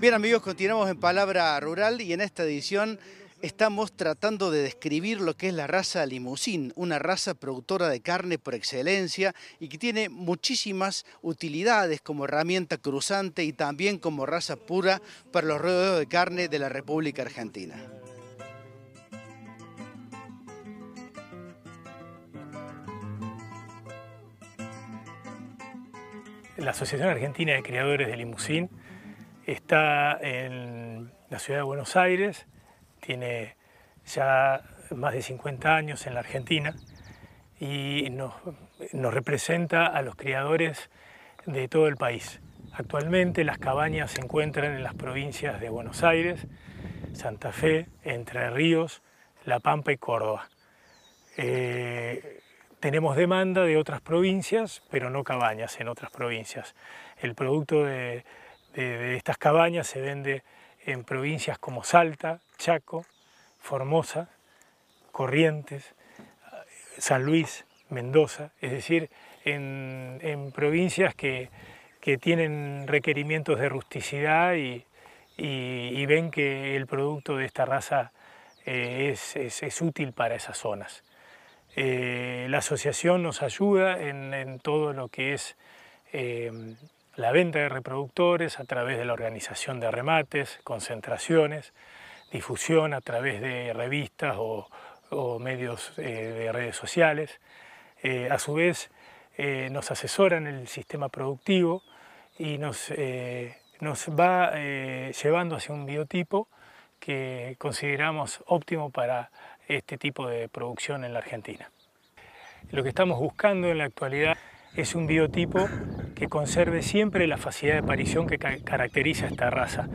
Bien amigos, continuamos en Palabra Rural y en esta edición estamos tratando de describir lo que es la raza limusín, una raza productora de carne por excelencia y que tiene muchísimas utilidades como herramienta cruzante y también como raza pura para los rodeos de carne de la República Argentina. La Asociación Argentina de Criadores de Limusín Está en la ciudad de Buenos Aires, tiene ya más de 50 años en la Argentina y nos, representa a los criadores de todo el país. Actualmente las cabañas se encuentran en las provincias de Buenos Aires, Santa Fe, Entre Ríos, La Pampa y Córdoba. Eh, tenemos demanda de otras provincias, pero no cabañas en otras provincias. El producto de, de, estas cabañas se vende en provincias como Salta, Chaco, Formosa, Corrientes, San Luis, Mendoza, es decir, en, provincias que, tienen requerimientos de rusticidad y, ven que el producto de esta raza eh, es, útil para esas zonas. Eh, la asociación nos ayuda en, todo lo que es eh, la venta de reproductores a través de la organización de remates, concentraciones, difusión a través de revistas o, medios eh, de redes sociales. Eh, a su vez, eh, nos asesoran el sistema productivo y nos, nos va llevando hacia un biotipo que consideramos óptimo para este tipo de producción en la Argentina. Lo que estamos buscando en la actualidad es un biotipo que conserve siempre la facilidad de aparición que caracteriza a esta raza.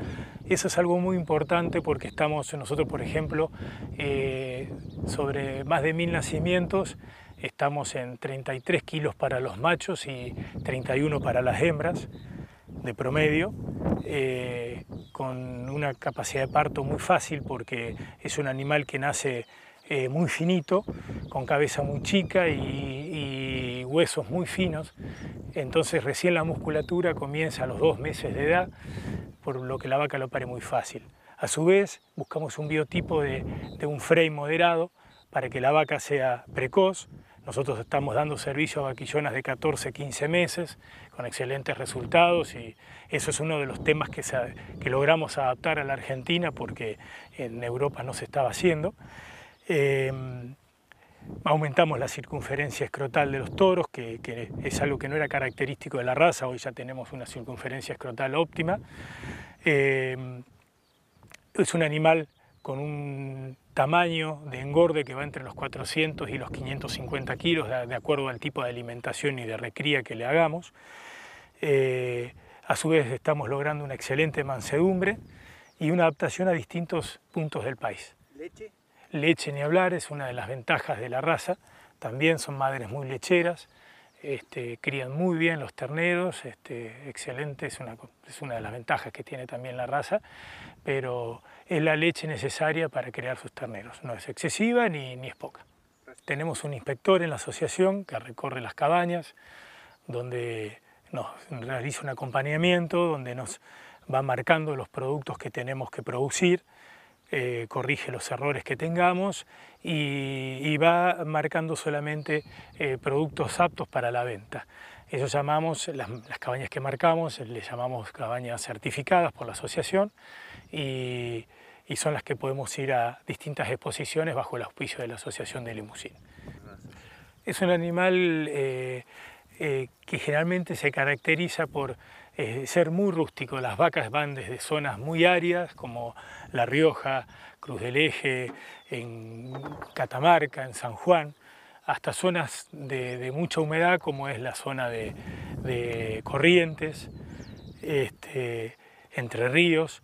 Eso es algo muy importante porque estamos nosotros, por ejemplo, eh, sobre más de mil nacimientos, estamos en 33 kilos para los machos y 31 para las hembras de promedio, eh, con una capacidad de parto muy fácil porque es un animal que nace eh, muy finito, con cabeza muy chica y, huesos muy finos. Entonces recién la musculatura comienza a los dos meses de edad, por lo que la vaca lo pare muy fácil. A su vez, buscamos un biotipo de, un frame moderado para que la vaca sea precoz. Nosotros estamos dando servicio a vaquillonas de 14, 15 meses con excelentes resultados y eso es uno de los temas que, que logramos adaptar a la Argentina porque en Europa no se estaba haciendo. Em, aumentamos la circunferencia escrotal de los toros, que, es algo que no era característico de la raza, hoy ya tenemos una circunferencia escrotal óptima. Em, es un animal con un tamaño de engorde que va entre los 400 y los 550 kilos, de, acuerdo al tipo de alimentación y de recría que le hagamos. Eh, a su vez estamos logrando una excelente mansedumbre y una adaptación a distintos puntos del país. ¿Leche? Leche ni hablar, es una de las ventajas de la raza. También son madres muy lecheras, este, crían muy bien los terneros, este, excelente, es una, es una de las ventajas que tiene también la raza, pero es la leche necesaria para crear sus terneros. No es excesiva ni, ni es poca. Tenemos un inspector en la asociación que recorre las cabañas, donde nos realiza un acompañamiento, donde nos va marcando los productos que tenemos que producir, eh, corrige los errores que tengamos y, va marcando solamente eh, productos aptos para la venta. Eso llamamos, las, cabañas que marcamos, les llamamos cabañas certificadas por la asociación y, son las que podemos ir a distintas exposiciones bajo el auspicio de la Asociación de Limusín. Es un animal eh, que generalmente se caracteriza por ser muy rústico. Las vacas van desde zonas muy áridas como La Rioja, Cruz del Eje, en Catamarca, en San Juan, hasta zonas de, mucha humedad como es la zona de, Corrientes, este, Entre Ríos,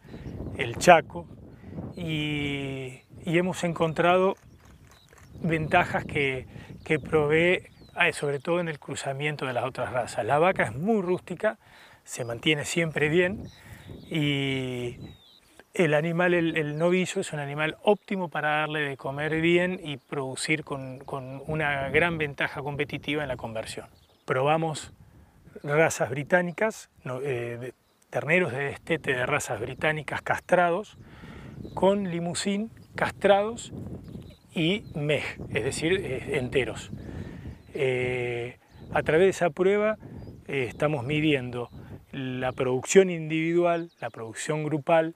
el Chaco, y, hemos encontrado ventajas que, que provee, eh, sobre todo en el cruzamiento de las otras razas. La vaca es muy rústica, se mantiene siempre bien y el animal, el, novillo, es un animal óptimo para darle de comer bien y producir con, una gran ventaja competitiva en la conversión. Probamos razas británicas, eh, terneros de destete de razas británicas castrados con limusín castrados y mej, es decir, eh, enteros. Eh, a través de esa prueba estamos midiendo la producción individual, la producción grupal,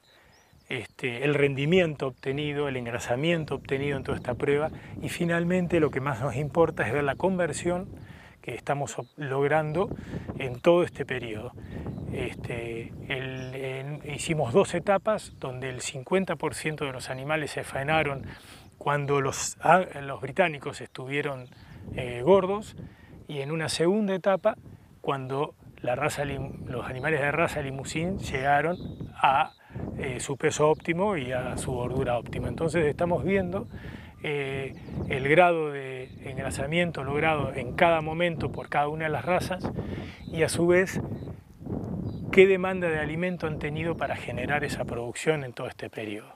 este, el rendimiento obtenido, el engrasamiento obtenido en toda esta prueba y finalmente lo que más nos importa es ver la conversión que estamos logrando en todo este periodo. Este, hicimos dos etapas donde el 50% de los animales se faenaron cuando los, los británicos estuvieron eh, gordos y en una segunda etapa cuando la raza, los animales de raza limusín llegaron a eh, su peso óptimo y a su gordura óptima. Entonces estamos viendo eh, el grado de engrasamiento logrado en cada momento por cada una de las razas y a su vez qué demanda de alimento han tenido para generar esa producción en todo este periodo.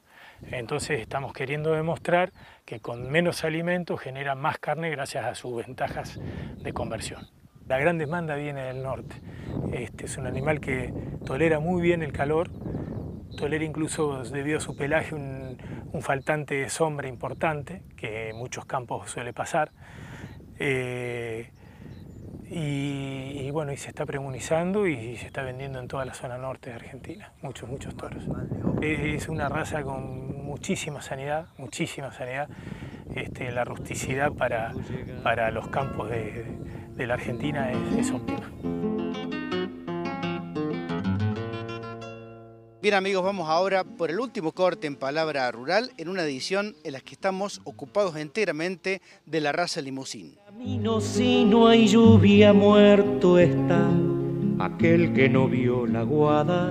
Entonces estamos queriendo demostrar que con menos alimento genera más carne gracias a sus ventajas de conversión. La gran demanda viene del norte. Este es un animal que tolera muy bien el calor, tolera incluso debido a su pelaje un, faltante de sombra importante, que muchos campos suele pasar. Eh, y, bueno, y se está premunizando y se está vendiendo en toda la zona norte de Argentina, muchos, muchos toros. Es una raza con muchísima sanidad, muchísima sanidad. Este, la rusticidad para, para los campos de, la Argentina es, es óptima. Bien amigos, vamos ahora por el último corte en Palabra Rural, en una edición en la que estamos ocupados enteramente de la raza limusín. Si no hay lluvia, muerto está aquel que no vio la guada.